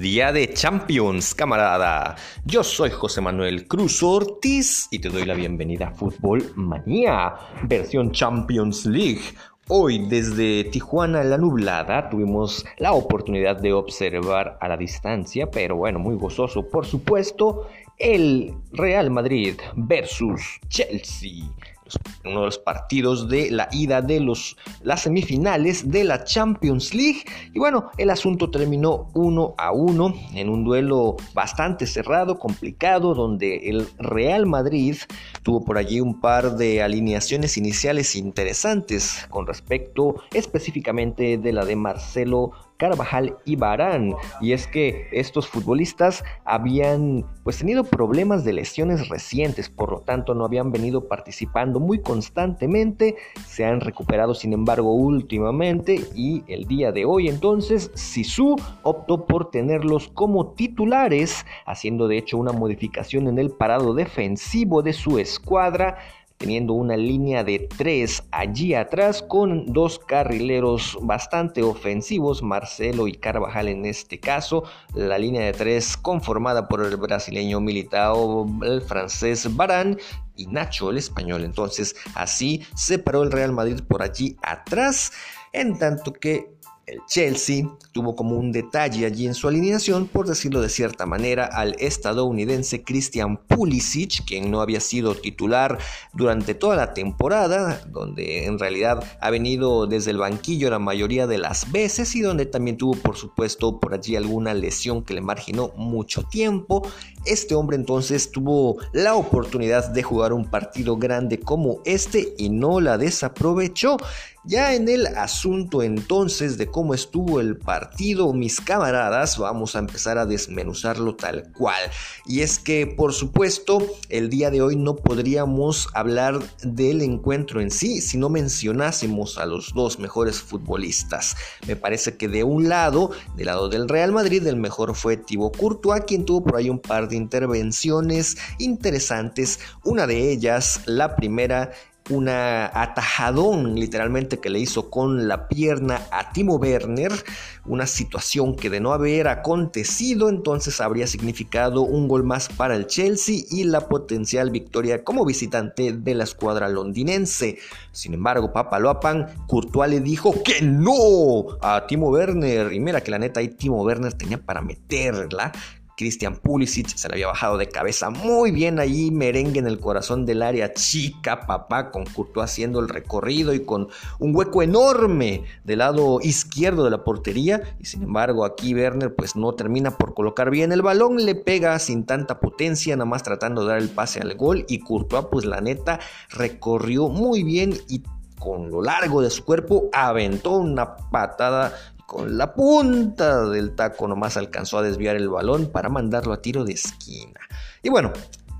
día de Champions, camarada. Yo soy José Manuel Cruz Ortiz y te doy la bienvenida a Fútbol Manía, versión Champions League. Hoy desde Tijuana la nublada tuvimos la oportunidad de observar a la distancia, pero bueno, muy gozoso por supuesto, el Real Madrid versus Chelsea uno de los partidos de la ida de los, las semifinales de la Champions League. Y bueno, el asunto terminó uno a uno en un duelo bastante cerrado, complicado, donde el Real Madrid tuvo por allí un par de alineaciones iniciales interesantes con respecto específicamente de la de Marcelo Carvajal y Barán. Y es que estos futbolistas habían pues tenido problemas de lesiones recientes, por lo tanto no habían venido participando muy constantemente, se han recuperado sin embargo últimamente y el día de hoy entonces Sisu optó por tenerlos como titulares, haciendo de hecho una modificación en el parado defensivo de su escuadra teniendo una línea de tres allí atrás con dos carrileros bastante ofensivos, Marcelo y Carvajal en este caso, la línea de tres conformada por el brasileño Militao, el francés Barán y Nacho el español. Entonces así se paró el Real Madrid por allí atrás, en tanto que el Chelsea tuvo como un detalle allí en su alineación, por decirlo de cierta manera, al estadounidense Christian Pulisic, quien no había sido titular durante toda la temporada, donde en realidad ha venido desde el banquillo la mayoría de las veces y donde también tuvo por supuesto por allí alguna lesión que le marginó mucho tiempo. Este hombre entonces tuvo la oportunidad de jugar un partido grande como este y no la desaprovechó. Ya en el asunto entonces de cómo estuvo el partido, mis camaradas, vamos a empezar a desmenuzarlo tal cual. Y es que, por supuesto, el día de hoy no podríamos hablar del encuentro en sí si no mencionásemos a los dos mejores futbolistas. Me parece que de un lado, del lado del Real Madrid, el mejor fue Thibaut Courtois, quien tuvo por ahí un par de intervenciones interesantes. Una de ellas, la primera, una atajadón literalmente que le hizo con la pierna a Timo Werner, una situación que de no haber acontecido entonces habría significado un gol más para el Chelsea y la potencial victoria como visitante de la escuadra londinense. Sin embargo, Papaloapan, Courtois le dijo que no a Timo Werner y mira que la neta ahí Timo Werner tenía para meterla Christian Pulisic se le había bajado de cabeza muy bien allí, merengue en el corazón del área chica, papá, con Courtois haciendo el recorrido y con un hueco enorme del lado izquierdo de la portería. Y sin embargo, aquí Werner pues no termina por colocar bien el balón, le pega sin tanta potencia, nada más tratando de dar el pase al gol. Y Courtois, pues la neta, recorrió muy bien y con lo largo de su cuerpo aventó una patada con la punta del taco nomás alcanzó a desviar el balón para mandarlo a tiro de esquina. Y bueno,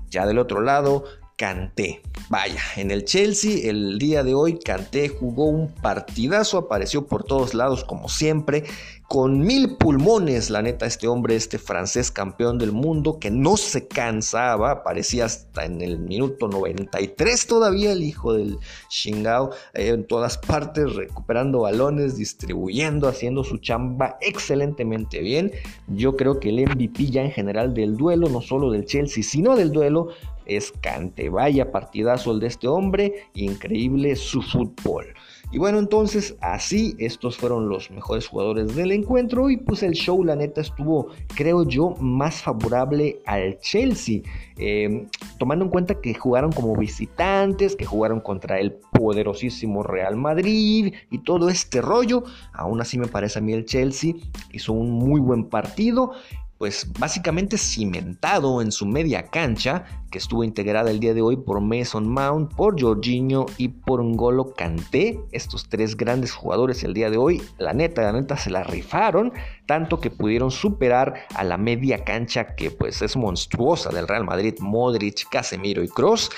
ya del otro lado, Canté. Vaya, en el Chelsea el día de hoy Canté jugó un partidazo, apareció por todos lados como siempre, con mil pulmones, la neta, este hombre, este francés campeón del mundo que no se cansaba, aparecía hasta en el minuto 93 todavía el hijo del Shingao, eh, en todas partes recuperando balones, distribuyendo, haciendo su chamba excelentemente bien. Yo creo que el MVP ya en general del duelo, no solo del Chelsea, sino del duelo, es Cante. Vaya partidazo el de este hombre, increíble su fútbol. Y bueno, entonces así estos fueron los mejores jugadores del encuentro y pues el show la neta estuvo, creo yo, más favorable al Chelsea, em, tomando en cuenta que jugaron como visitantes, que jugaron contra el poderosísimo Real Madrid y todo este rollo, aún así me parece a mí el Chelsea hizo un muy buen partido pues básicamente cimentado en su media cancha, que estuvo integrada el día de hoy por Mason Mount, por Jorginho y por Ngolo Kanté, estos tres grandes jugadores el día de hoy, la neta, la neta se la rifaron, tanto que pudieron superar a la media cancha que pues es monstruosa del Real Madrid, Modric, Casemiro y Cross,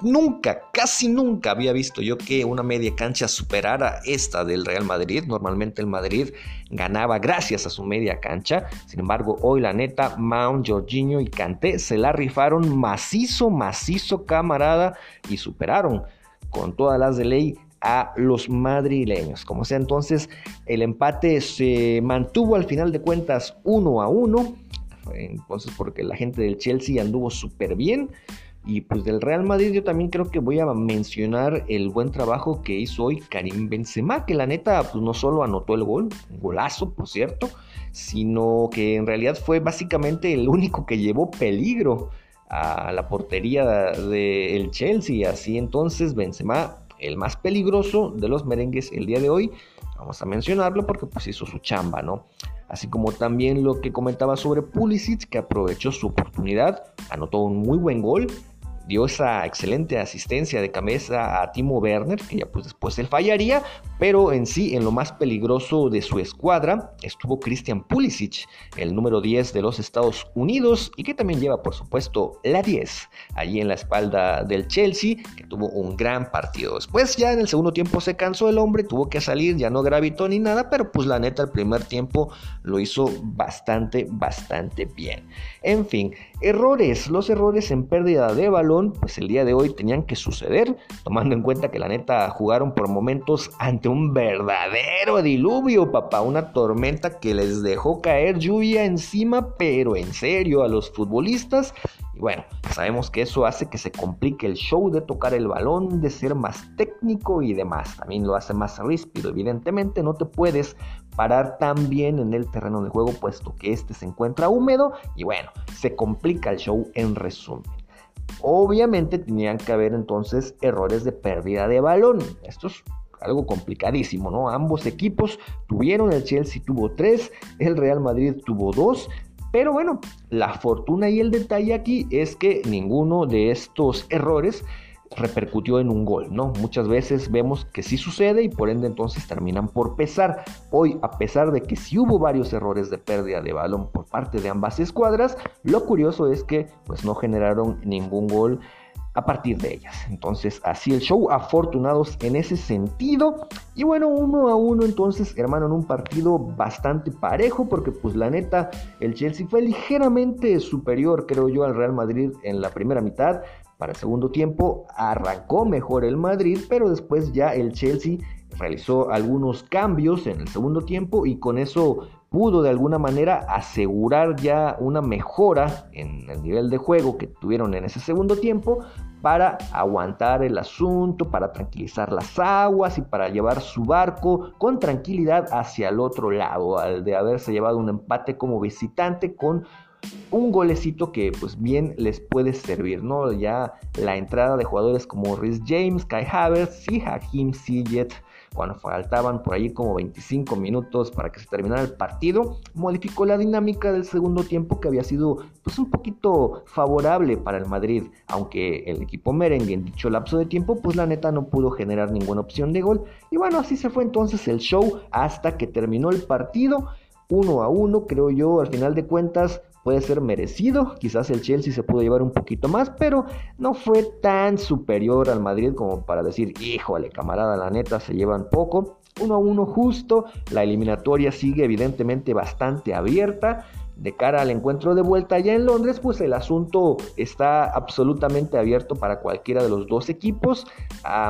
Nunca, casi nunca había visto yo que una media cancha superara esta del Real Madrid. Normalmente el Madrid ganaba gracias a su media cancha. Sin embargo, hoy la neta, Mount, Jorginho y Kanté se la rifaron macizo, macizo, camarada y superaron con todas las de ley a los madrileños. Como sea, entonces el empate se mantuvo al final de cuentas 1 a 1. Entonces, porque la gente del Chelsea anduvo súper bien. Y pues del Real Madrid yo también creo que voy a mencionar el buen trabajo que hizo hoy Karim Benzema, que la neta pues no solo anotó el gol, un golazo por cierto, sino que en realidad fue básicamente el único que llevó peligro a la portería del Chelsea. Así entonces Benzema, el más peligroso de los merengues el día de hoy, vamos a mencionarlo porque pues hizo su chamba, ¿no? Así como también lo que comentaba sobre Pulisic, que aprovechó su oportunidad, anotó un muy buen gol dio esa excelente asistencia de cabeza a Timo Werner, que ya pues después él fallaría, pero en sí, en lo más peligroso de su escuadra, estuvo Christian Pulisic, el número 10 de los Estados Unidos, y que también lleva, por supuesto, la 10, allí en la espalda del Chelsea, que tuvo un gran partido. Después ya en el segundo tiempo se cansó el hombre, tuvo que salir, ya no gravitó ni nada, pero pues la neta el primer tiempo lo hizo bastante, bastante bien. En fin, errores, los errores en pérdida de pues el día de hoy tenían que suceder, tomando en cuenta que la neta jugaron por momentos ante un verdadero diluvio, papá, una tormenta que les dejó caer lluvia encima, pero en serio a los futbolistas. Y bueno, sabemos que eso hace que se complique el show de tocar el balón, de ser más técnico y demás. También lo hace más ríspido. Evidentemente no te puedes parar tan bien en el terreno de juego puesto que este se encuentra húmedo y bueno, se complica el show en resumen. Obviamente tenían que haber entonces errores de pérdida de balón. Esto es algo complicadísimo, ¿no? Ambos equipos tuvieron, el Chelsea tuvo tres, el Real Madrid tuvo dos, pero bueno, la fortuna y el detalle aquí es que ninguno de estos errores repercutió en un gol, ¿no? Muchas veces vemos que sí sucede y por ende entonces terminan por pesar. Hoy, a pesar de que sí hubo varios errores de pérdida de balón por parte de ambas escuadras, lo curioso es que pues no generaron ningún gol a partir de ellas. Entonces, así el show, afortunados en ese sentido. Y bueno, uno a uno, entonces, hermano, en un partido bastante parejo, porque pues la neta, el Chelsea fue ligeramente superior, creo yo, al Real Madrid en la primera mitad. Para el segundo tiempo arrancó mejor el Madrid, pero después ya el Chelsea realizó algunos cambios en el segundo tiempo y con eso pudo de alguna manera asegurar ya una mejora en el nivel de juego que tuvieron en ese segundo tiempo para aguantar el asunto, para tranquilizar las aguas y para llevar su barco con tranquilidad hacia el otro lado, al de haberse llevado un empate como visitante con un golecito que pues bien les puede servir, ¿no? Ya la entrada de jugadores como Rhys James, Kai Havertz y Hakim Ziyech cuando faltaban por ahí como 25 minutos para que se terminara el partido, modificó la dinámica del segundo tiempo que había sido pues un poquito favorable para el Madrid, aunque el equipo merengue en dicho lapso de tiempo pues la neta no pudo generar ninguna opción de gol y bueno, así se fue entonces el show hasta que terminó el partido uno a uno, creo yo, al final de cuentas puede ser merecido. Quizás el Chelsea se pudo llevar un poquito más, pero no fue tan superior al Madrid como para decir, híjole, camarada, la neta, se llevan poco. Uno a uno justo, la eliminatoria sigue evidentemente bastante abierta de cara al encuentro de vuelta allá en Londres, pues el asunto está absolutamente abierto para cualquiera de los dos equipos.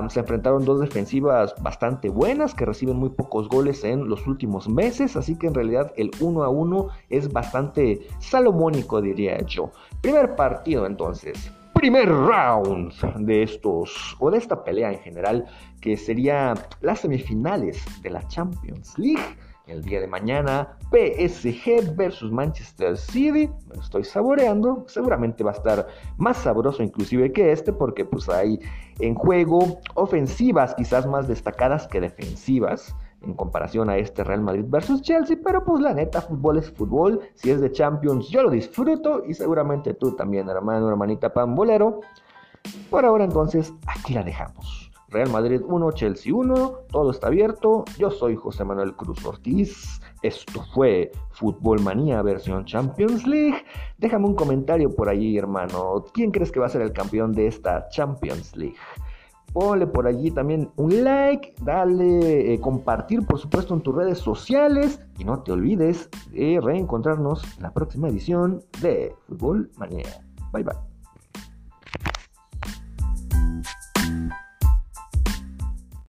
se enfrentaron dos defensivas bastante buenas que reciben muy pocos goles en los últimos meses, así que en realidad el 1 a 1 es bastante salomónico, diría yo. Primer partido entonces. Primer round de estos, o de esta pelea en general, que sería las semifinales de la Champions League el día de mañana, PSG versus Manchester City. Me lo estoy saboreando. Seguramente va a estar más sabroso inclusive que este porque pues hay en juego ofensivas quizás más destacadas que defensivas en comparación a este Real Madrid versus Chelsea, pero pues la neta, fútbol es fútbol, si es de Champions yo lo disfruto y seguramente tú también, hermano, hermanita pambolero. Por ahora entonces, aquí la dejamos. Real Madrid 1, Chelsea 1, todo está abierto. Yo soy José Manuel Cruz Ortiz. Esto fue Fútbol Manía versión Champions League. Déjame un comentario por allí, hermano. ¿Quién crees que va a ser el campeón de esta Champions League? Ponle por allí también un like, dale eh, compartir por supuesto en tus redes sociales y no te olvides de reencontrarnos en la próxima edición de Fútbol Manía. Bye bye.